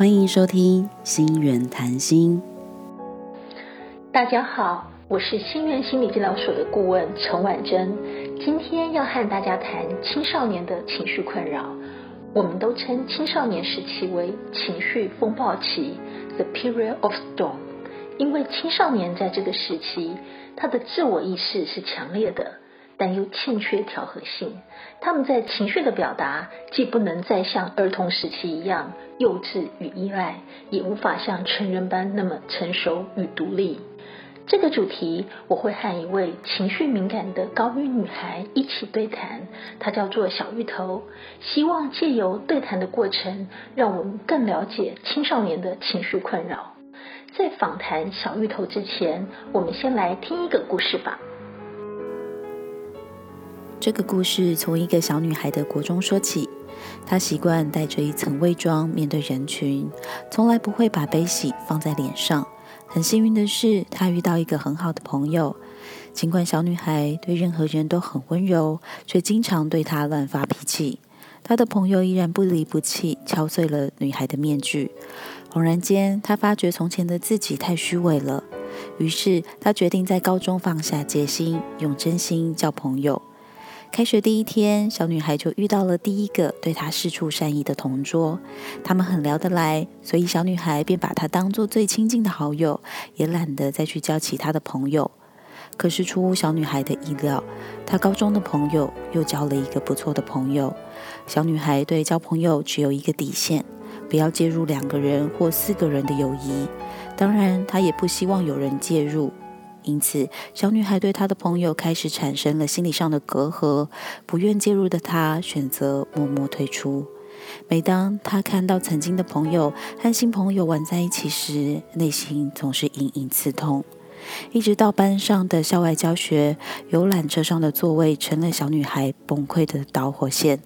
欢迎收听心源谈心。大家好，我是心源心理治疗所的顾问陈婉珍，今天要和大家谈青少年的情绪困扰。我们都称青少年时期为情绪风暴期 （the period of storm），因为青少年在这个时期，他的自我意识是强烈的。但又欠缺调和性，他们在情绪的表达既不能再像儿童时期一样幼稚与依赖，也无法像成人般那么成熟与独立。这个主题我会和一位情绪敏感的高一女孩一起对谈，她叫做小芋头，希望借由对谈的过程，让我们更了解青少年的情绪困扰。在访谈小芋头之前，我们先来听一个故事吧。这个故事从一个小女孩的国中说起。她习惯带着一层伪装面对人群，从来不会把悲喜放在脸上。很幸运的是，她遇到一个很好的朋友。尽管小女孩对任何人都很温柔，却经常对她乱发脾气。她的朋友依然不离不弃，敲碎了女孩的面具。恍然间，她发觉从前的自己太虚伪了。于是，她决定在高中放下戒心，用真心交朋友。开学第一天，小女孩就遇到了第一个对她示出善意的同桌。他们很聊得来，所以小女孩便把他当做最亲近的好友，也懒得再去交其他的朋友。可是出乎小女孩的意料，她高中的朋友又交了一个不错的朋友。小女孩对交朋友只有一个底线：不要介入两个人或四个人的友谊。当然，她也不希望有人介入。因此，小女孩对她的朋友开始产生了心理上的隔阂，不愿介入的她选择默默退出。每当她看到曾经的朋友和新朋友玩在一起时，内心总是隐隐刺痛。一直到班上的校外教学，游览车上的座位成了小女孩崩溃的导火线。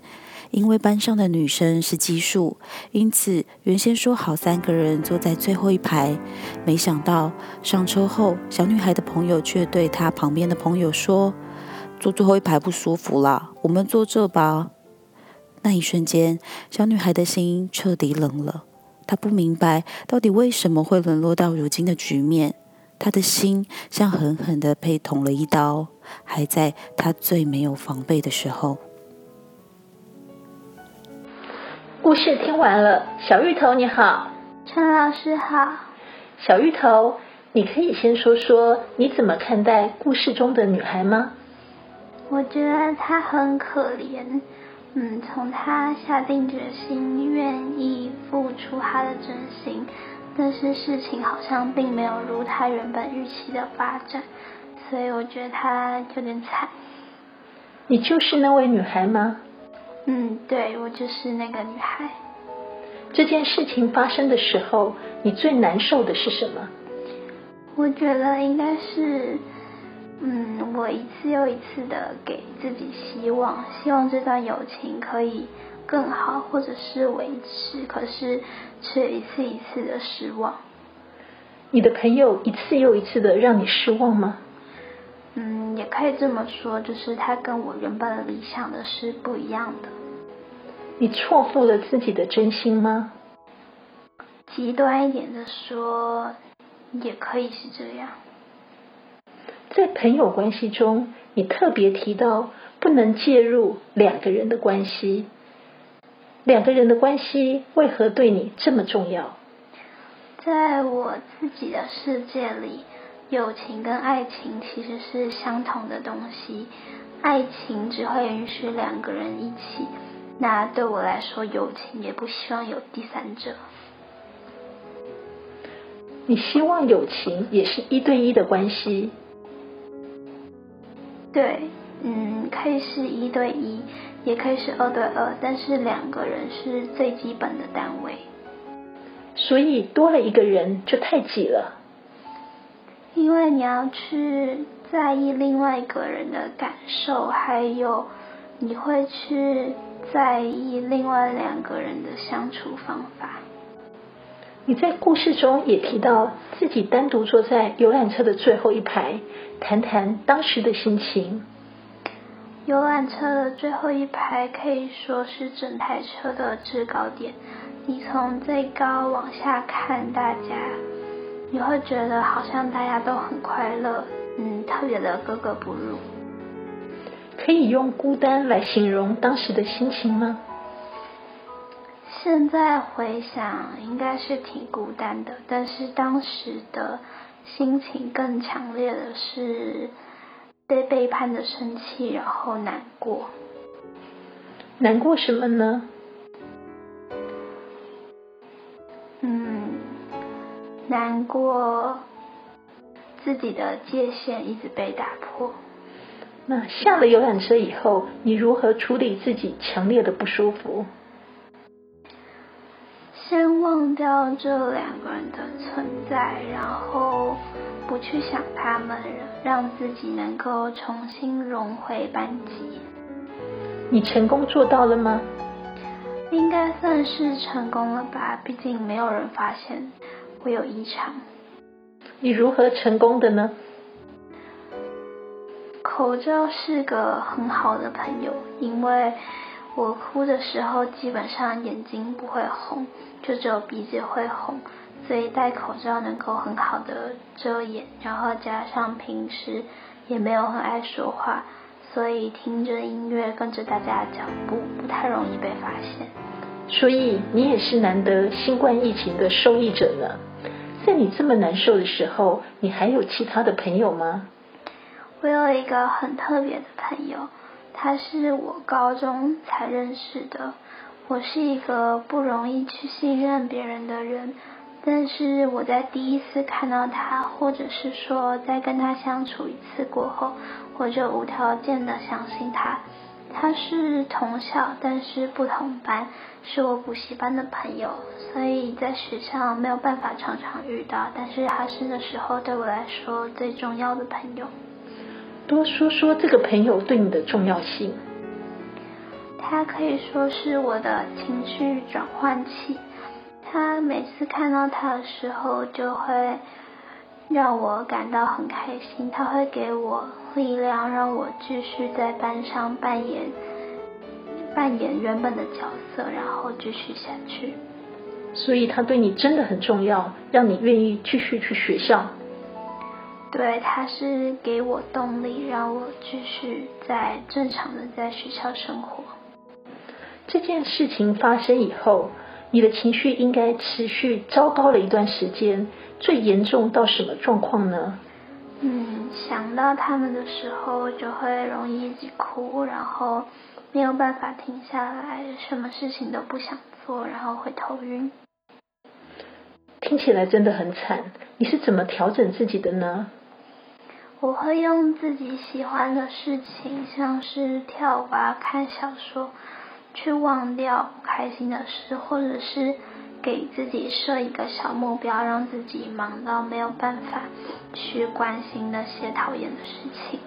因为班上的女生是奇数，因此原先说好三个人坐在最后一排，没想到上车后，小女孩的朋友却对她旁边的朋友说：“坐最后一排不舒服啦，我们坐这吧。”那一瞬间，小女孩的心彻底冷了。她不明白到底为什么会沦落到如今的局面，她的心像狠狠的被捅了一刀，还在她最没有防备的时候。故事听完了，小芋头你好，陈老师好。小芋头，你可以先说说你怎么看待故事中的女孩吗？我觉得她很可怜，嗯，从她下定决心愿意付出她的真心，但是事情好像并没有如她原本预期的发展，所以我觉得她有点惨。你就是那位女孩吗？嗯，对，我就是那个女孩。这件事情发生的时候，你最难受的是什么？我觉得应该是，嗯，我一次又一次的给自己希望，希望这段友情可以更好，或者是维持，可是却一次一次的失望。你的朋友一次又一次的让你失望吗？嗯，也可以这么说，就是他跟我原本的理想的是不一样的。你错付了自己的真心吗？极端一点的说，也可以是这样。在朋友关系中，你特别提到不能介入两个人的关系。两个人的关系为何对你这么重要？在我自己的世界里。友情跟爱情其实是相同的东西，爱情只会允许两个人一起，那对我来说，友情也不希望有第三者。你希望友情也是一对一的关系？对，嗯，可以是一对一，也可以是二对二，但是两个人是最基本的单位。所以多了一个人就太挤了。因为你要去在意另外一个人的感受，还有你会去在意另外两个人的相处方法。你在故事中也提到自己单独坐在游览车的最后一排，谈谈当时的心情。游览车的最后一排可以说是整台车的制高点，你从最高往下看大家，你会觉得好像大家都很快乐，嗯，特别的格格不入。可以用孤单来形容当时的心情吗？现在回想，应该是挺孤单的，但是当时的心情更强烈的是被背叛的生气，然后难过。难过什么呢？难过自己的界限一直被打破。那下了游览车以后，你如何处理自己强烈的不舒服？先忘掉这两个人的存在，然后不去想他们，让自己能够重新融回班级。你成功做到了吗？应该算是成功了吧，毕竟没有人发现我有异常。你如何成功的呢？口罩是个很好的朋友，因为我哭的时候基本上眼睛不会红，就只有鼻子会红，所以戴口罩能够很好的遮掩，然后加上平时也没有很爱说话。所以听着音乐，跟着大家的脚步，不太容易被发现。所以你也是难得新冠疫情的受益者呢。在你这么难受的时候，你还有其他的朋友吗？我有一个很特别的朋友，他是我高中才认识的。我是一个不容易去信任别人的人。但是我在第一次看到他，或者是说在跟他相处一次过后，我就无条件的相信他。他是同校，但是不同班，是我补习班的朋友，所以在学校没有办法常常遇到。但是他是那时候对我来说最重要的朋友。多说说这个朋友对你的重要性。他可以说是我的情绪转换器。他每次看到他的时候，就会让我感到很开心。他会给我力量，让我继续在班上扮演扮演原本的角色，然后继续下去。所以他对你真的很重要，让你愿意继续去学校。对，他是给我动力，让我继续在正常的在学校生活。这件事情发生以后。你的情绪应该持续糟糕了一段时间，最严重到什么状况呢？嗯，想到他们的时候就会容易一直哭，然后没有办法停下来，什么事情都不想做，然后会头晕。听起来真的很惨，你是怎么调整自己的呢？我会用自己喜欢的事情，像是跳舞啊、看小说。去忘掉不开心的事，或者是给自己设一个小目标，让自己忙到没有办法去关心那些讨厌的事情。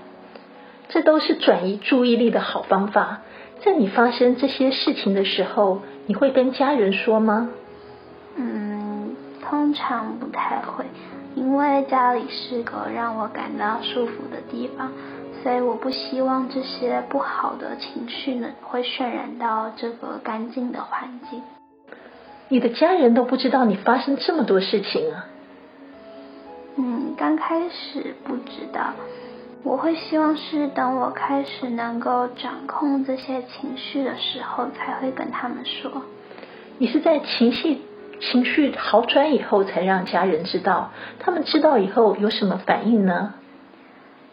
这都是转移注意力的好方法。在你发生这些事情的时候，你会跟家人说吗？嗯，通常不太会，因为家里是个让我感到舒服的地方。所以我不希望这些不好的情绪呢，会渲染到这个干净的环境。你的家人都不知道你发生这么多事情啊？嗯，刚开始不知道。我会希望是等我开始能够掌控这些情绪的时候，才会跟他们说。你是在情绪情绪好转以后才让家人知道？他们知道以后有什么反应呢？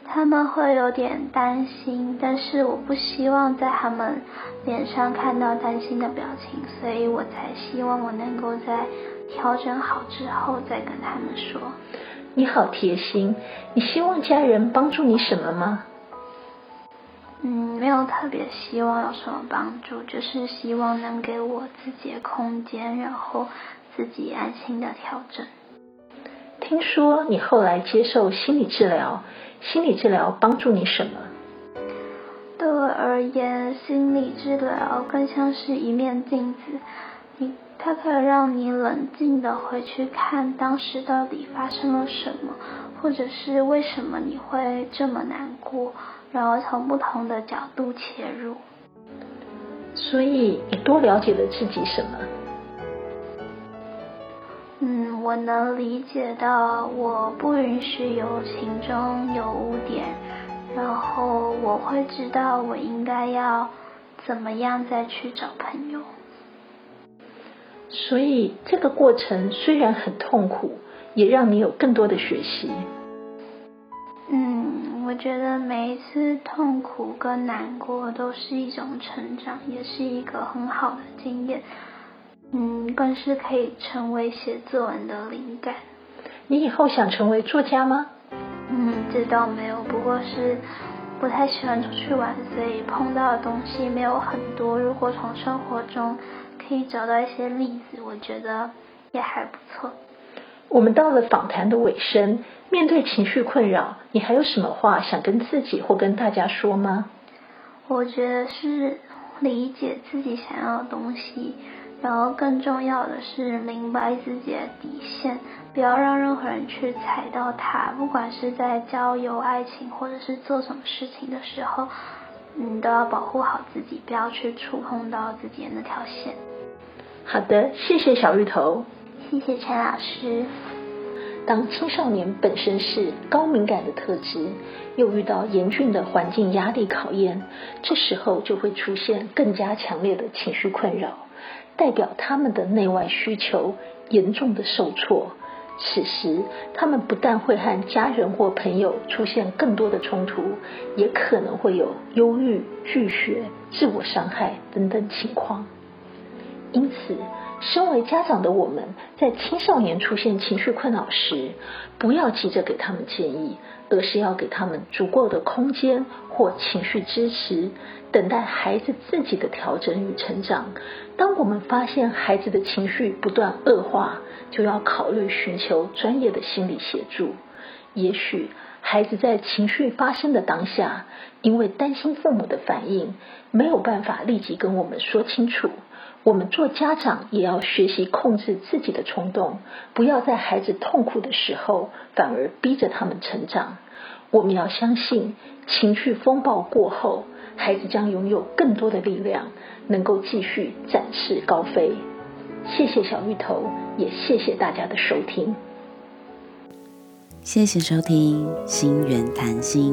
他们会有点担心，但是我不希望在他们脸上看到担心的表情，所以我才希望我能够在调整好之后再跟他们说。你好贴心，你希望家人帮助你什么吗？嗯，没有特别希望有什么帮助，就是希望能给我自己的空间，然后自己安心的调整。听说你后来接受心理治疗。心理治疗帮助你什么？对我而言，心理治疗更像是一面镜子，你它可以让你冷静的回去看当时到底发生了什么，或者是为什么你会这么难过，然后从不同的角度切入。所以你多了解了自己什么？我能理解到我不允许友情中有污点，然后我会知道我应该要怎么样再去找朋友。所以这个过程虽然很痛苦，也让你有更多的学习。嗯，我觉得每一次痛苦跟难过都是一种成长，也是一个很好的经验。嗯，更是可以成为写作文的灵感。你以后想成为作家吗？嗯，这倒没有，不过是不太喜欢出去玩，所以碰到的东西没有很多。如果从生活中可以找到一些例子，我觉得也还不错。我们到了访谈的尾声，面对情绪困扰，你还有什么话想跟自己或跟大家说吗？我觉得是理解自己想要的东西，然后更重要的是明白自己的底线，不要让任何人去踩到它。不管是在交友、爱情，或者是做什么事情的时候，你都要保护好自己，不要去触碰到自己的那条线。好的，谢谢小芋头。谢谢陈老师。当青少年本身是高敏感的特质，又遇到严峻的环境压力考验，这时候就会出现更加强烈的情绪困扰，代表他们的内外需求严重的受挫。此时，他们不但会和家人或朋友出现更多的冲突，也可能会有忧郁、拒绝、自我伤害等等情况。因此，身为家长的我们，在青少年出现情绪困扰时，不要急着给他们建议，而是要给他们足够的空间或情绪支持，等待孩子自己的调整与成长。当我们发现孩子的情绪不断恶化，就要考虑寻求专业的心理协助。也许孩子在情绪发生的当下，因为担心父母的反应，没有办法立即跟我们说清楚。我们做家长也要学习控制自己的冲动，不要在孩子痛苦的时候反而逼着他们成长。我们要相信，情绪风暴过后，孩子将拥有更多的力量，能够继续展翅高飞。谢谢小芋头，也谢谢大家的收听。谢谢收听《心源谈心》。